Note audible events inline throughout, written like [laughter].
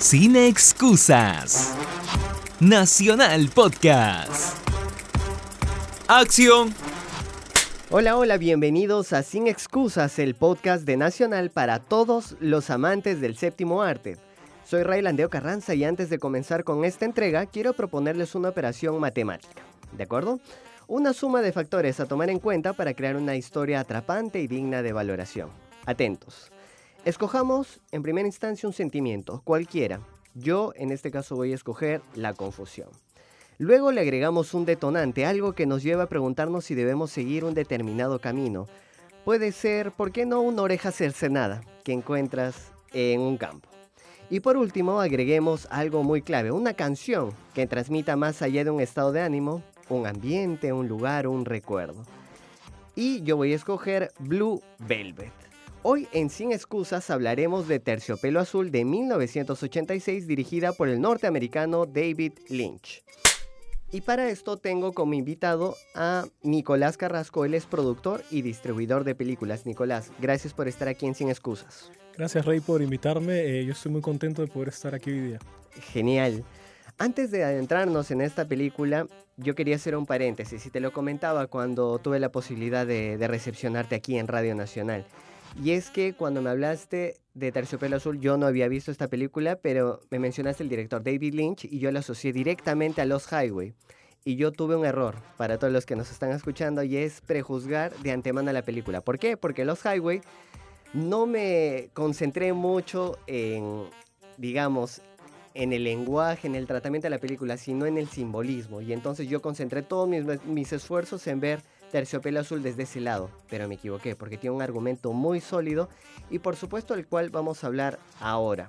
Sin excusas. Nacional Podcast. Acción. Hola, hola, bienvenidos a Sin Excusas, el podcast de Nacional para todos los amantes del séptimo arte. Soy Ray Landeo Carranza y antes de comenzar con esta entrega quiero proponerles una operación matemática, ¿de acuerdo? Una suma de factores a tomar en cuenta para crear una historia atrapante y digna de valoración. Atentos. Escojamos en primera instancia un sentimiento, cualquiera. Yo en este caso voy a escoger la confusión. Luego le agregamos un detonante, algo que nos lleva a preguntarnos si debemos seguir un determinado camino. Puede ser, ¿por qué no una oreja cercenada que encuentras en un campo? Y por último, agreguemos algo muy clave, una canción que transmita más allá de un estado de ánimo, un ambiente, un lugar, un recuerdo. Y yo voy a escoger Blue Velvet. Hoy en Sin Excusas hablaremos de Terciopelo Azul de 1986 dirigida por el norteamericano David Lynch. Y para esto tengo como invitado a Nicolás Carrasco, él es productor y distribuidor de películas. Nicolás, gracias por estar aquí en Sin Excusas. Gracias Rey por invitarme, eh, yo estoy muy contento de poder estar aquí hoy día. Genial. Antes de adentrarnos en esta película, yo quería hacer un paréntesis y te lo comentaba cuando tuve la posibilidad de, de recepcionarte aquí en Radio Nacional. Y es que cuando me hablaste de Terciopelo Azul, yo no había visto esta película, pero me mencionaste el director David Lynch y yo la asocié directamente a Los Highway. Y yo tuve un error para todos los que nos están escuchando y es prejuzgar de antemano la película. ¿Por qué? Porque Los Highway no me concentré mucho en, digamos, en el lenguaje, en el tratamiento de la película, sino en el simbolismo. Y entonces yo concentré todos mis, mis esfuerzos en ver Terciopelo Azul desde ese lado, pero me equivoqué porque tiene un argumento muy sólido y por supuesto el cual vamos a hablar ahora.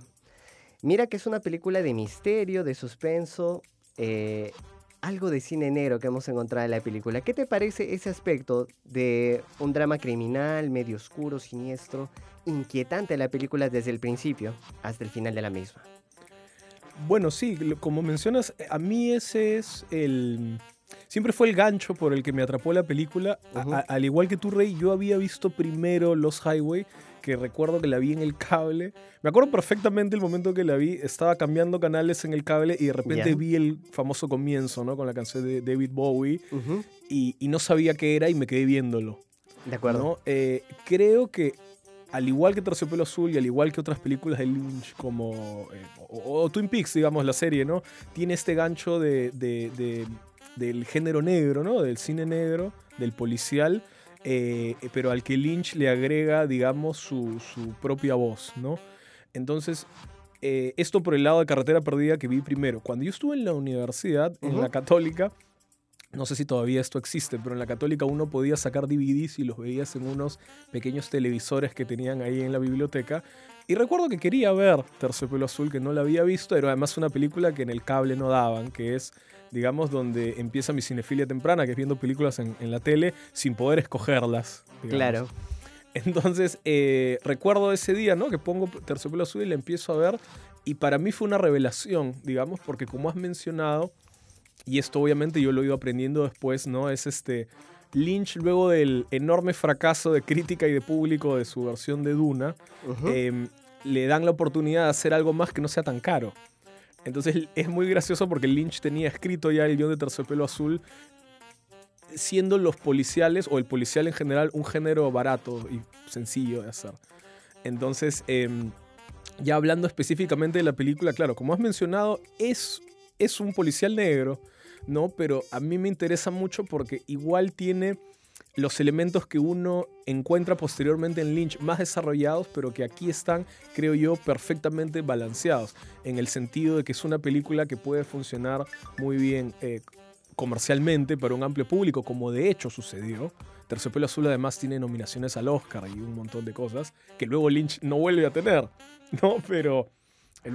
Mira que es una película de misterio, de suspenso, eh, algo de cine negro que hemos encontrado en la película. ¿Qué te parece ese aspecto de un drama criminal, medio oscuro, siniestro, inquietante la película desde el principio hasta el final de la misma? Bueno, sí, como mencionas, a mí ese es el, siempre fue el gancho por el que me atrapó la película. al igual que tú, Rey, yo había visto primero Los Highway, que recuerdo que la vi en el cable. Me acuerdo perfectamente el momento que la vi. Estaba cambiando canales en el cable y de repente vi el famoso comienzo, ¿no? Con la canción de David Bowie. y, no sabía qué era y me quedé viéndolo. De acuerdo. Eh, creo que al igual que Terciopelo Azul y al igual que otras películas de Lynch como eh, o, Twin Peaks, digamos, la serie, ¿no? Tiene este gancho de del género negro, ¿no? Del cine negro, del policial, eh, pero al que Lynch le agrega, digamos, su, propia voz, ¿no? Entonces, eh, esto por el lado de Carretera Perdida que vi primero. Cuando yo estuve en la universidad, en la católica, no sé si todavía esto existe, pero en la católica uno podía sacar DVDs y los veías en unos pequeños televisores que tenían ahí en la biblioteca. Y recuerdo que quería ver Terciopelo Azul, que no la había visto, era además una película que en el cable no daban, que es digamos, donde empieza mi cinefilia temprana, que es viendo películas en, la tele sin poder escogerlas. Claro. Entonces, eh, recuerdo ese día, ¿no? Que pongo Terciopelo Azul y la empiezo a ver. Y para mí fue una revelación, digamos, porque como has mencionado, y esto obviamente yo lo he ido aprendiendo después, ¿no? Es este. Lynch, luego del enorme fracaso de crítica y de público de su versión de Duna, em, le dan la oportunidad de hacer algo más que no sea tan caro. Entonces es muy gracioso porque Lynch tenía escrito ya el guion de Terciopelo Azul, siendo los policiales, o el policial en general, un género barato y sencillo de hacer. Entonces, em, ya hablando específicamente de la película, claro, como has mencionado, es, es un policial negro, ¿no? Pero a mí me interesa mucho porque igual tiene los elementos que uno encuentra posteriormente en Lynch más desarrollados, pero que aquí están, creo yo, perfectamente balanceados, en el sentido de que es una película que puede funcionar muy bien eh, comercialmente para un amplio público, como de hecho sucedió. Terciopelo Azul además tiene nominaciones al Oscar y un montón de cosas que luego Lynch no vuelve a tener, ¿no? Pero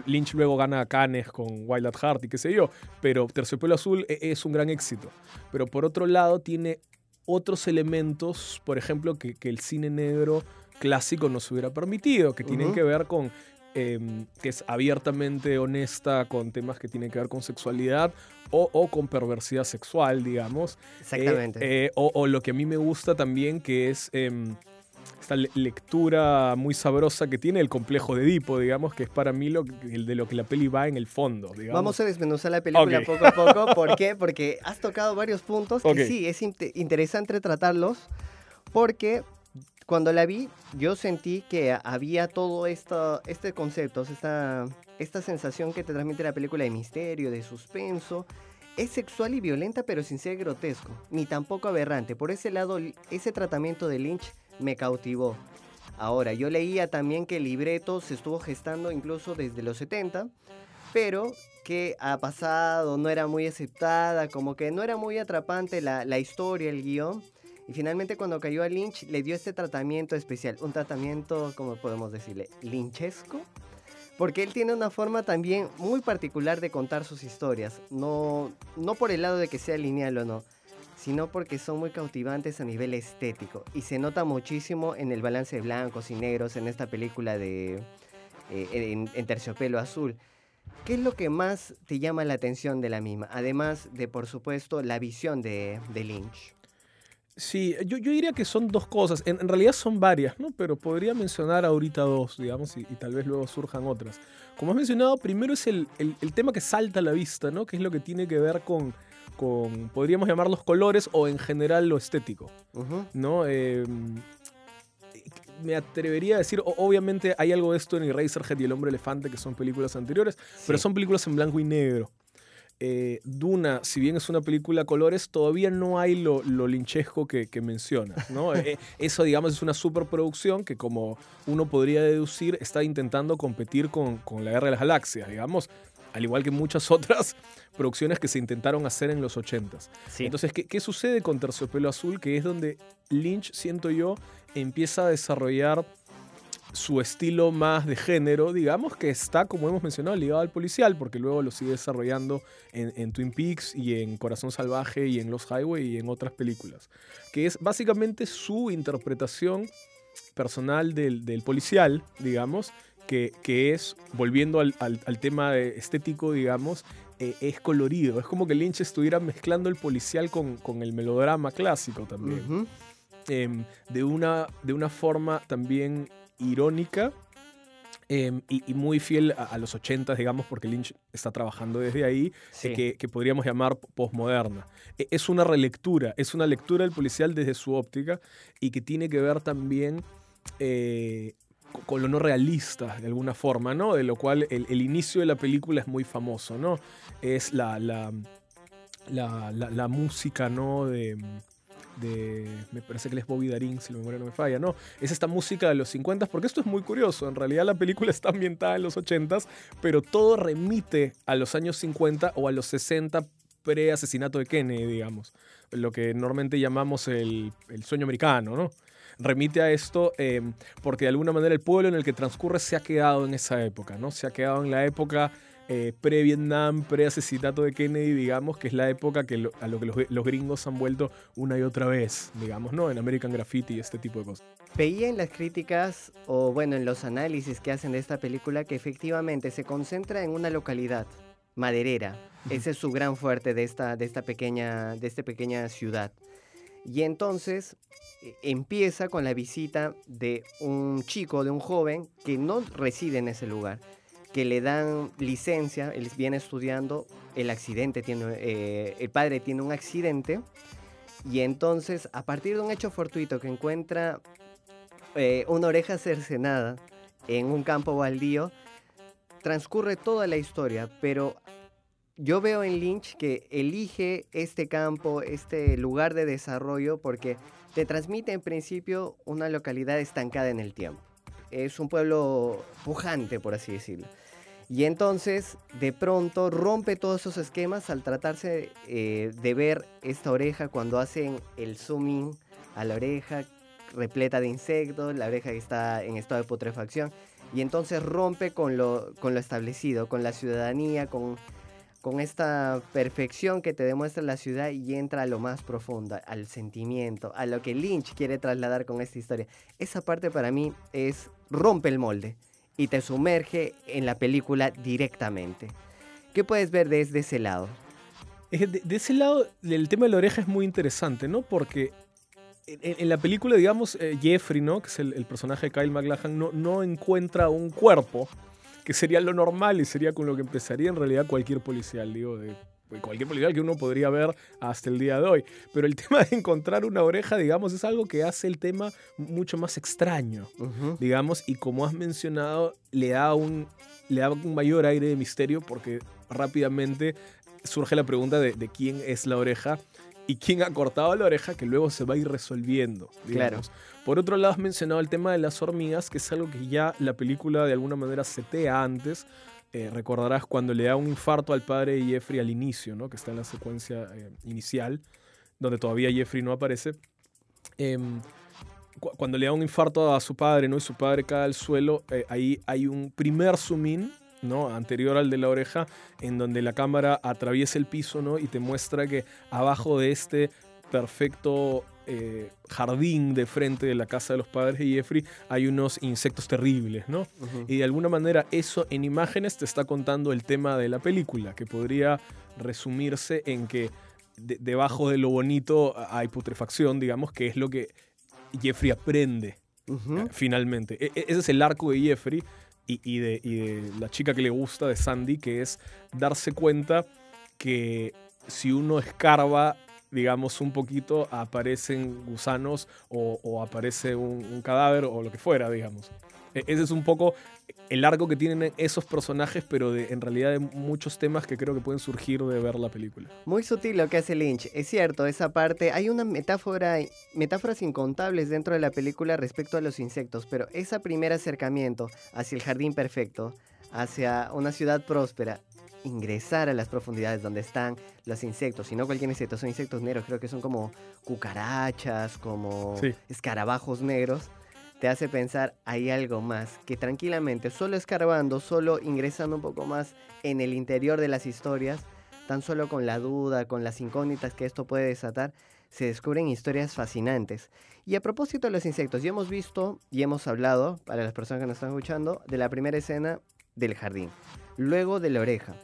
Lynch luego gana a Cannes con Wild at Heart y qué sé yo, pero Terciopelo Azul e-, es un gran éxito. Pero por otro lado tiene otros elementos, por ejemplo, que, el cine negro clásico nos hubiera permitido, que tienen que ver con em, que es abiertamente honesta con temas que tienen que ver con sexualidad o, con perversidad sexual, digamos. Exactamente. Eh, eh, o, lo que a mí me gusta también, que es em, esta lectura muy sabrosa que tiene el complejo de Edipo, digamos, que es para mí lo, el de lo que la peli va en el fondo. Digamos. Vamos a desmenuzar la película poco a poco. [laughs] ¿Por qué? Porque has tocado varios puntos que sí, es interesante tratarlos, porque cuando la vi, yo sentí que había todo esto, este concepto, esta, esta sensación que te transmite la película de misterio, de suspenso. Es sexual y violenta, pero sin ser grotesco, ni tampoco aberrante. Por ese lado, ese tratamiento de Lynch me cautivó. Ahora, yo leía también que el libreto se estuvo gestando incluso desde los 70, pero que ha pasado, no era muy aceptada, como que no era muy atrapante la, la historia, el guion. Y finalmente cuando cayó a Lynch le dio este tratamiento especial, un tratamiento, como podemos decirle, lynchesco. Porque él tiene una forma también muy particular de contar sus historias, no, no por el lado de que sea lineal o no, sino porque son muy cautivantes a nivel estético. Y se nota muchísimo en el balance de blancos y negros en esta película de eh, en, Terciopelo Azul. ¿Qué es lo que más te llama la atención de la misma? Además de, por supuesto, la visión de, Lynch. Sí, yo, diría que son dos cosas. En, realidad son varias, ¿no? Pero podría mencionar ahorita dos, digamos, y, tal vez luego surjan otras. Como has mencionado, primero es el, el, tema que salta a la vista, ¿no? Que es lo que tiene que ver con con, podríamos llamarlos colores o en general lo estético, ¿no? Em, me atrevería a decir, obviamente hay algo de esto en Eraserhead y El Hombre Elefante, que son películas anteriores, pero son películas en blanco y negro. Eh, Duna, si bien es una película a colores, todavía no hay lo, linchesco que, que mencionas. ¿no? [laughs] Eh, eso, digamos, es una superproducción que, como uno podría deducir, está intentando competir con, con la Guerra de las Galaxias, digamos al igual que muchas [laughs] otras producciones que se intentaron hacer en los 80s. Entonces, ¿qué, sucede con Terciopelo Azul? Que es donde Lynch, siento yo, empieza a desarrollar su estilo más de género, digamos, que está, como hemos mencionado, ligado al policial, porque luego lo sigue desarrollando en, Twin Peaks y en Corazón Salvaje y en Los Highway y en otras películas, que es básicamente su interpretación personal del, del policial, digamos, que, es, volviendo al, tema estético, digamos, eh, es colorido. Es como que Lynch estuviera mezclando el policial con, el melodrama clásico también. Em, de, una, de una forma también irónica em, y, muy fiel a, los 80, digamos, porque Lynch está trabajando desde ahí, que, podríamos llamar postmoderna. E, es una relectura, es una lectura del policial desde su óptica y que tiene que ver también eh, con lo no realista, de alguna forma, ¿no? De lo cual el, inicio de la película es muy famoso, ¿no? Es la, la, música, ¿no? De, me parece que es Bobby Darin, si la memoria no me falla, ¿no? Es esta música de los 50, porque esto es muy curioso, en realidad la película [laughs] está ambientada en los 80, pero todo remite a los años 50 o a los 60 pre-asesinato de Kennedy, digamos, lo que normalmente llamamos el, el sueño americano, ¿no? Remite a esto eh, porque de alguna manera el pueblo en el que transcurre se ha quedado en esa época, ¿no? Se ha quedado en la época eh, pre-Vietnam, pre-asesinato de Kennedy, digamos, que es la época que a lo que los, gringos han vuelto una y otra vez, digamos, ¿no? En American Graffiti y este tipo de cosas. Veía en las críticas, o bueno, en los análisis que hacen de esta película, que efectivamente se concentra en una localidad, maderera. Ese es su gran fuerte de esta, de esta, pequeña, de esta pequeña ciudad. Y entonces empieza con la visita de un chico, de un joven que no reside en ese lugar, que le dan licencia, él viene estudiando, el accidente tiene, eh, el padre tiene un accidente y entonces a partir de un hecho fortuito que encuentra eh, una oreja cercenada en un campo baldío, transcurre toda la historia, pero yo veo en Lynch que elige este campo, este lugar de desarrollo, porque te transmite en principio una localidad estancada en el tiempo. Es un pueblo pujante, por así decirlo. Y entonces, de pronto, rompe todos esos esquemas al tratarse eh, de ver esta oreja cuando hacen el zooming a la oreja repleta de insectos, la oreja está en estado de putrefacción, y entonces rompe con lo, con lo establecido, con la ciudadanía, con, con esta perfección que te demuestra la ciudad y entra a lo más profundo, al sentimiento, a lo que Lynch quiere trasladar con esta historia. Esa parte para mí es rompe el molde y te sumerge en la película directamente. ¿Qué puedes ver desde ese lado? De, ese lado, el tema de la oreja es muy interesante, ¿no? Porque en, la película, digamos, eh, Jeffrey, ¿no? Que es el, personaje de Kyle McLachlan, no, no encuentra un cuerpo, que sería lo normal y sería con lo que empezaría en realidad cualquier policial, digo, de cualquier policial que uno podría ver hasta el día de hoy. Pero el [laughs] tema de encontrar una oreja, digamos, es algo que hace el tema mucho más extraño, digamos, y como has mencionado, le da, un, le da un mayor aire de misterio porque rápidamente surge la pregunta de, de quién es la oreja y quién ha cortado la oreja que luego se va a ir resolviendo. Claro. Por otro lado, has mencionado el tema de las hormigas, que es algo que ya la película de alguna manera setea antes. Eh, recordarás cuando le da un infarto al padre de Jeffrey al inicio, ¿no? que está en la secuencia eh, inicial, donde todavía Jeffrey no aparece. Em, cuando le da un infarto a su padre ¿no? y su padre cae al suelo, eh, ahí hay un primer zoom in ¿no? anterior al de la oreja, en donde la cámara atraviesa el piso ¿no? y te muestra que abajo de este perfecto eh, jardín de frente de la casa de los padres de Jeffrey hay unos insectos terribles, ¿no? Y de alguna manera eso en imágenes te está contando el tema de la película, que podría resumirse en que debajo de lo bonito hay putrefacción, digamos, que es lo que Jeffrey aprende eh, finalmente. E, e, ese es el arco de Jeffrey y, de, la chica que le gusta, de Sandy, que es darse cuenta que si uno escarba, digamos, un poquito, aparecen gusanos o, aparece un, cadáver o lo que fuera, digamos. E, ese es un poco el arco que tienen esos personajes, pero de, en realidad de muchos temas que creo que pueden surgir de ver la película. Muy sutil lo que hace Lynch. Es cierto, esa parte, hay una metáfora, metáforas incontables dentro de la película respecto a los insectos, pero ese primer acercamiento hacia el jardín perfecto, hacia una ciudad próspera, ingresar a las profundidades donde están los insectos, y no cualquier insecto, son insectos negros, creo que son como cucarachas, como escarabajos negros te hace pensar hay algo más, que tranquilamente, solo escarbando, solo ingresando un poco más en el interior de las historias, tan solo con la duda, con las incógnitas que esto puede desatar, se descubren historias fascinantes. Y a propósito de los insectos, ya hemos visto y hemos hablado, para las personas que nos están escuchando, de la primera escena del jardín, luego de la oreja.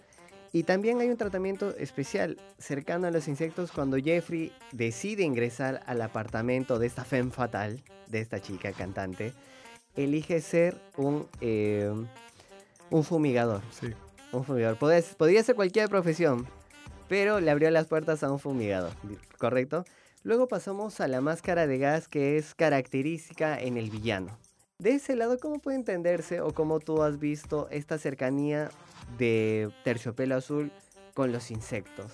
Y también hay un tratamiento especial cercano a los insectos cuando Jeffrey decide ingresar al apartamento de esta femme fatal, de esta chica cantante, elige ser un, eh, un fumigador. Sí. Un fumigador. podría ser cualquier profesión, pero le abrió las puertas a un fumigador, ¿correcto? Luego pasamos a la máscara de gas que es característica en el villano. De ese lado, ¿cómo puede entenderse o cómo tú has visto esta cercanía de terciopelo azul con los insectos.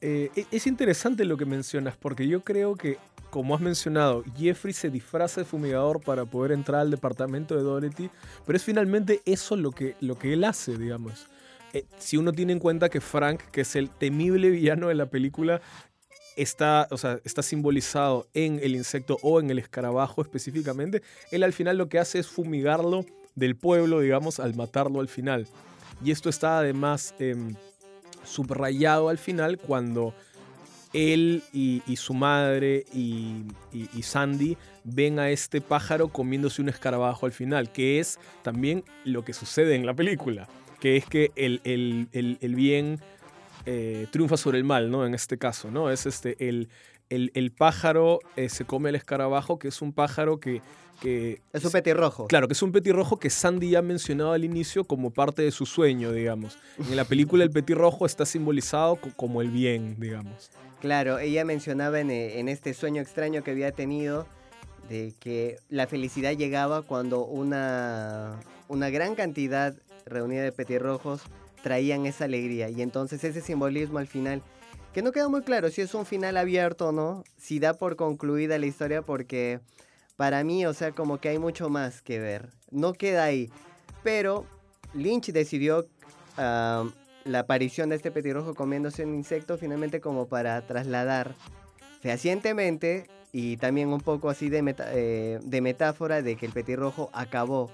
Eh, e-, es interesante lo que mencionas, porque yo creo que, como has mencionado, Jeffrey se disfraza de fumigador para poder entrar al departamento de Dorothy, pero es finalmente eso lo que, lo que él hace, digamos. Eh, si uno tiene en cuenta que Frank, que es el temible villano de la película, está, o sea, está simbolizado en el insecto o en el escarabajo específicamente, él al final lo que hace es fumigarlo del pueblo, digamos, al matarlo al final. Y esto está además em, subrayado al final cuando él y, su madre y, Sandy ven a este pájaro comiéndose un escarabajo al final, que es también lo que sucede en la película, que es que el, el, bien eh, triunfa sobre el mal, ¿no? En este caso, ¿no? Es este, el, el, pájaro eh, se come el escarabajo, que es un pájaro que es un petirrojo. Claro, que es un petirrojo que Sandy ya mencionado al inicio como parte de su sueño, digamos. En la película el petirrojo está simbolizado como el bien, digamos. Claro, ella mencionaba en, eh, en este sueño extraño que había tenido de que la felicidad llegaba cuando una, una gran cantidad reunida de petirrojos traían esa alegría. Y entonces ese simbolismo al final, que no queda muy claro si es un final abierto o no, si da por concluida la historia, porque para mí, o sea, como que hay mucho más que ver. No queda ahí. Pero Lynch decidió ah, la aparición de este petirrojo comiéndose un insecto finalmente como para trasladar fehacientemente y también un poco así de, eh, de metáfora de que el petirrojo acabó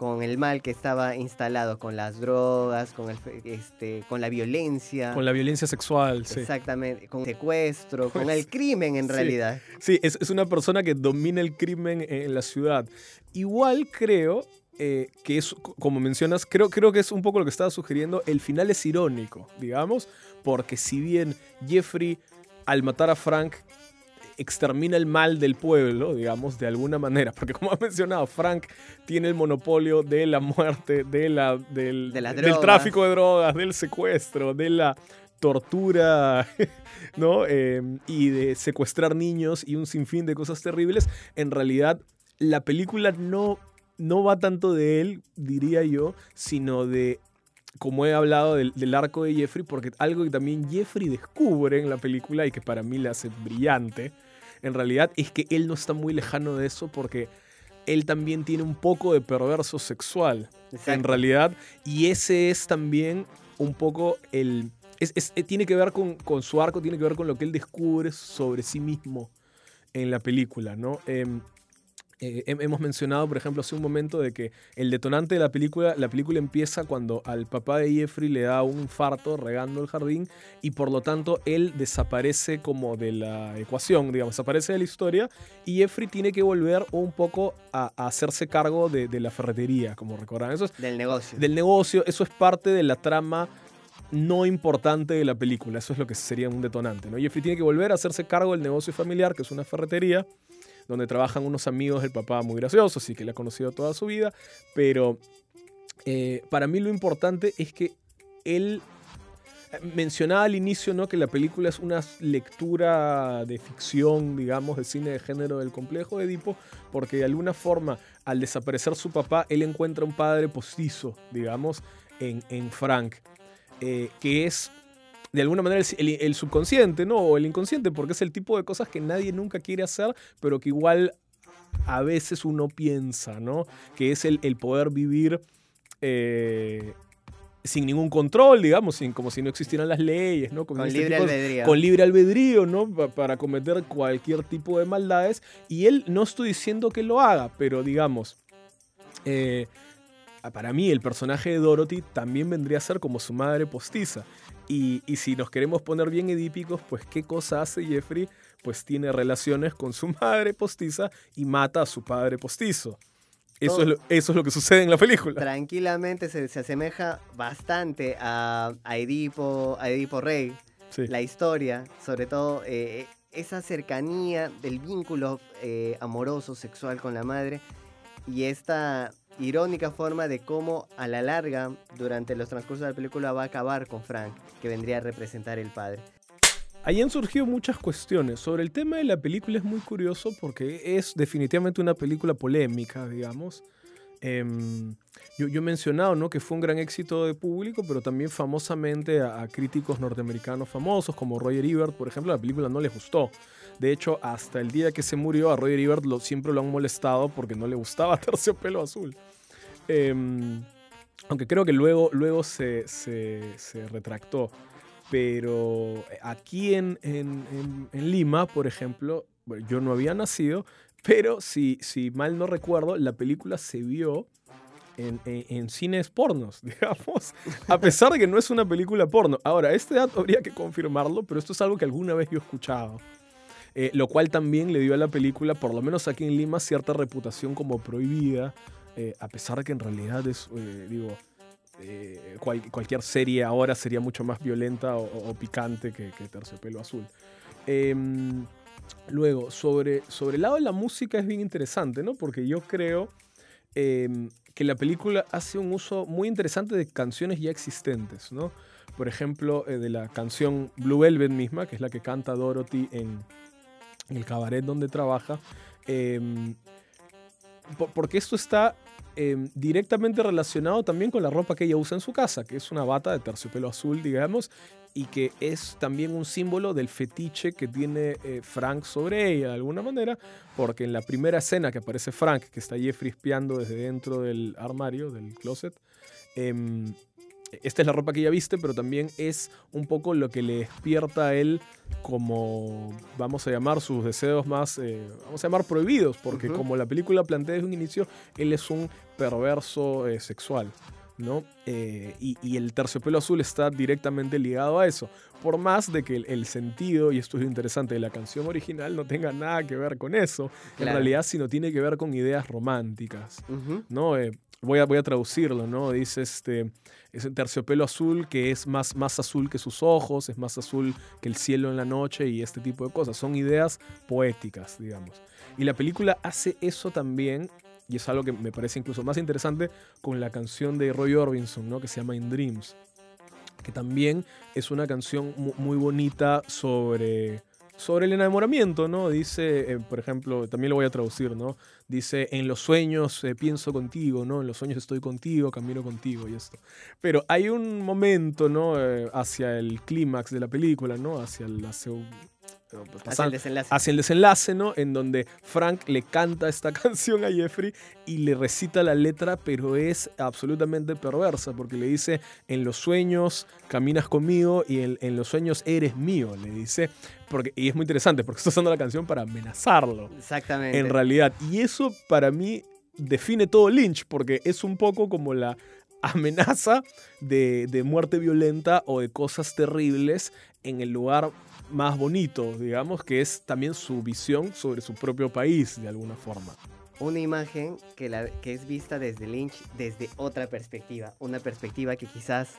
con el mal que estaba instalado, con las drogas, con, el, este, con la violencia. Con la violencia sexual, sí. Exactamente, con secuestro, con el crimen en realidad. Sí, es, es, una persona que domina el crimen en la ciudad. Igual creo eh, que es, como mencionas, creo, creo que es un poco lo que estaba sugiriendo, el final es irónico, digamos, porque si bien Jeffrey al matar a Frank extermina el mal del pueblo, digamos, de alguna manera. Porque como ha mencionado, Frank tiene el monopolio de la muerte, de la, del, del tráfico de drogas, del secuestro, de la tortura, [laughs] ¿no? Em, y de secuestrar niños y un sinfín de cosas terribles. En realidad, la película no, no va tanto de él, diría yo, sino de como he hablado del, del, arco de Jeffrey, porque algo que también Jeffrey descubre en la película y que para mí le hace brillante, en realidad es que él no está muy lejano de eso porque él también tiene un poco de perverso sexual, en realidad, y ese es también un poco el... Es, eh, tiene que ver con, con, su arco, tiene que ver con lo que él descubre sobre sí mismo en la película, ¿no? Em, eh, hemos mencionado, por ejemplo, hace un momento de que el detonante de la película, la película empieza cuando al papá de Jeffrey le da un infarto regando el jardín y por lo tanto él desaparece como de la ecuación, digamos, desaparece de la historia y Jeffrey tiene que volver un poco a, hacerse cargo de, la ferretería, como recordarán. Eso es, del negocio. Del negocio, eso es parte de la trama no importante de la película, eso es lo que sería un detonante. ¿no? Jeffrey tiene que volver a hacerse cargo del negocio familiar, que es una ferretería donde trabajan unos amigos del papá muy graciosos y que le ha conocido toda su vida, pero eh, para mí lo importante es que él eh, mencionaba al inicio ¿no? que la película es una lectura de ficción, digamos, de cine de género del complejo de Edipo, porque de alguna forma, al desaparecer su papá, él encuentra un padre postizo, digamos, en, en Frank, eh, que es de alguna manera el, subconsciente, ¿no? O el inconsciente, porque es el tipo de cosas que nadie nunca quiere hacer, pero que igual a veces uno piensa, ¿no? Que es el, poder vivir eh, sin ningún control, digamos, sin, como si no existieran las leyes, ¿no? con libre albedrío. Con libre albedrío, ¿no? Para cometer cualquier tipo de maldades. Y él, no estoy diciendo que lo haga, pero digamos, eh, para mí el personaje de Dorothy también vendría a ser como su madre postiza. Y, si nos queremos poner bien edípicos, pues ¿qué cosa hace Jeffrey? Pues tiene relaciones con su madre postiza y mata a su padre postizo. Eso, es lo, eso es lo que sucede en la película. Tranquilamente se, asemeja bastante a, Edipo, a Edipo Rey. La historia, sobre todo eh, esa cercanía del vínculo eh, amoroso, sexual con la madre y esta irónica forma de cómo a la larga, durante los transcursos de la película, va a acabar con Frank, que vendría a representar el padre. Ahí han surgido muchas cuestiones. Sobre el tema de la película es muy curioso porque es definitivamente una película polémica, digamos. Em, yo, he mencionado ¿no? que fue un gran éxito de público, pero también famosamente a, críticos norteamericanos famosos como Roger Ebert, por ejemplo, la película no les gustó. De hecho, hasta el día que se murió, a Roger Ebert siempre lo han molestado porque no le gustaba [laughs] Terciopelo Azul. Em, aunque creo que luego, luego se, retractó. Pero aquí en, Lima, por ejemplo, yo no había nacido, pero si, si mal no recuerdo, la película se vio en, cines pornos, [laughs] digamos, a pesar de que no es una película porno. Ahora, este dato habría que confirmarlo, pero esto es algo que alguna vez yo he escuchado. Eh, lo cual también le dio a la película, por lo menos aquí en Lima, cierta reputación como prohibida, eh, a pesar de que en realidad es, eh, digo, cualquier serie ahora sería mucho más violenta o, picante que, que, Terciopelo Azul. Em, luego, sobre, sobre el lado de la música es bien interesante, ¿no? Porque yo creo em, que la película hace un uso muy interesante de canciones ya existentes, ¿no? Por ejemplo, de la canción Blue Velvet misma, que es la que canta Dorothy en, el cabaret donde trabaja, Em, porque esto está em, directamente relacionado también con la ropa que ella usa en su casa, que es una bata de terciopelo azul, digamos, y que es también un símbolo del fetiche que tiene eh, Frank sobre ella, de alguna manera, porque en la primera escena que aparece Frank, que está Jeffrey espiando desde dentro del armario, del closet, em, esta es la ropa que ella viste, pero también es un poco lo que le despierta a él como, vamos a llamar, sus deseos más, eh, vamos a llamar prohibidos, porque como la película plantea desde un inicio, él es un perverso eh, sexual. ¿no? Eh, y, y el terciopelo azul está directamente ligado a eso. Por más de que el, el sentido, y esto es lo interesante, de la canción original no tenga nada que ver con eso, en realidad sino tiene que ver con ideas románticas. ¿no? Eh, voy, a, voy a traducirlo, ¿no? Dice este, es el terciopelo azul que es más, más azul que sus ojos, es más azul que el cielo en la noche y este tipo de cosas. Son ideas poéticas, digamos. Y la película hace eso también, y es algo que me parece incluso más interesante, con la canción de Roy Orbison, ¿no? Que se llama In Dreams. Que también es una canción mu- muy bonita sobre sobre el enamoramiento, ¿no? Dice, eh, por ejemplo, también lo voy a traducir, ¿no? Dice, en los sueños eh, pienso contigo, ¿no? En los sueños estoy contigo, camino contigo y esto. Pero hay un momento, ¿no? Eh, hacia el clímax de la película, ¿no? Hacia el, hacia, eh, Hacia el desenlace. hacia el desenlace, ¿no? En donde Frank le canta esta [laughs] canción a Jeffrey y le recita la letra, pero es absolutamente perversa, porque le dice, en los sueños caminas conmigo y en, en los sueños eres mío, le dice. Porque, y es muy interesante, porque [laughs] está usando la canción para amenazarlo, Exactamente. en realidad. Y eso para mí define todo Lynch, porque es un poco como la [laughs] amenaza de, de muerte violenta o de cosas terribles en el lugar más bonito, digamos, que es también su visión sobre su propio país, de alguna forma. Una imagen que, la, que es vista desde Lynch desde otra perspectiva. Una perspectiva que quizás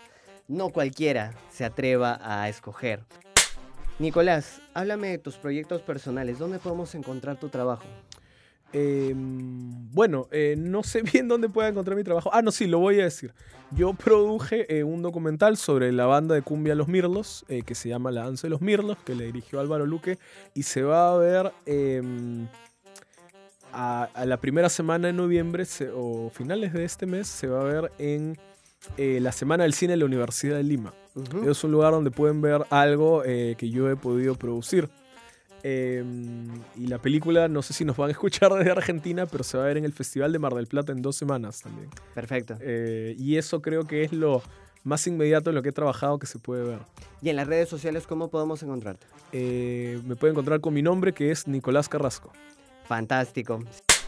no cualquiera se atreva a escoger. Nicolás, háblame de tus proyectos personales. ¿Dónde podemos encontrar tu trabajo? Eh, bueno, eh, no sé [laughs] bien dónde pueda encontrar mi trabajo. Ah, no, sí, lo voy a decir. Yo produje eh, un documental sobre la banda de cumbia Los Mirlos, eh, que se llama La Danza de los Mirlos, que le dirigió Álvaro Luque, y se va a ver eh, a, a la primera semana de noviembre se- o finales de este mes, se va a ver en la Semana del Cine de la Universidad de Lima. Es un lugar donde pueden ver algo que yo he podido producir. Eh, y la película, no sé si nos van a escuchar desde Argentina, pero se va a ver en el Festival de Mar del Plata en dos semanas también. Perfecto. Eh, y eso creo que es lo más inmediato en lo que he trabajado que se puede ver. Y en las redes sociales, ¿cómo podemos encontrarte? Eh, me pueden encontrar con mi nombre que es Nicolás Carrasco. Fantástico.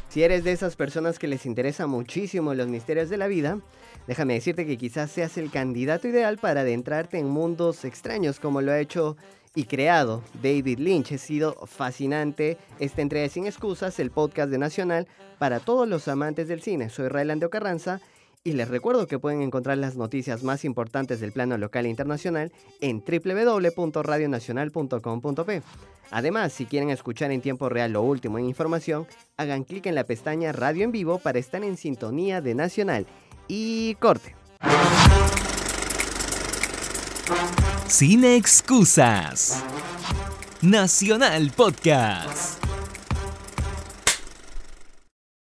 Si eres de esas personas que les interesa muchísimo los misterios de la vida, déjame decirte que quizás seas el candidato ideal para adentrarte en mundos extraños como lo ha hecho y creado David Lynch. Ha sido fascinante esta entrega Sin Excusas, el podcast de Nacional para todos los amantes del cine. Soy Raylandeo Carranza y les recuerdo que pueden encontrar las noticias más importantes del plano local e internacional en www.radionacional.com.p. Además, si quieren escuchar en tiempo real lo último en información, hagan clic en la pestaña Radio en Vivo para estar en sintonía de Nacional. Y corte. Sin excusas. Nacional Podcast.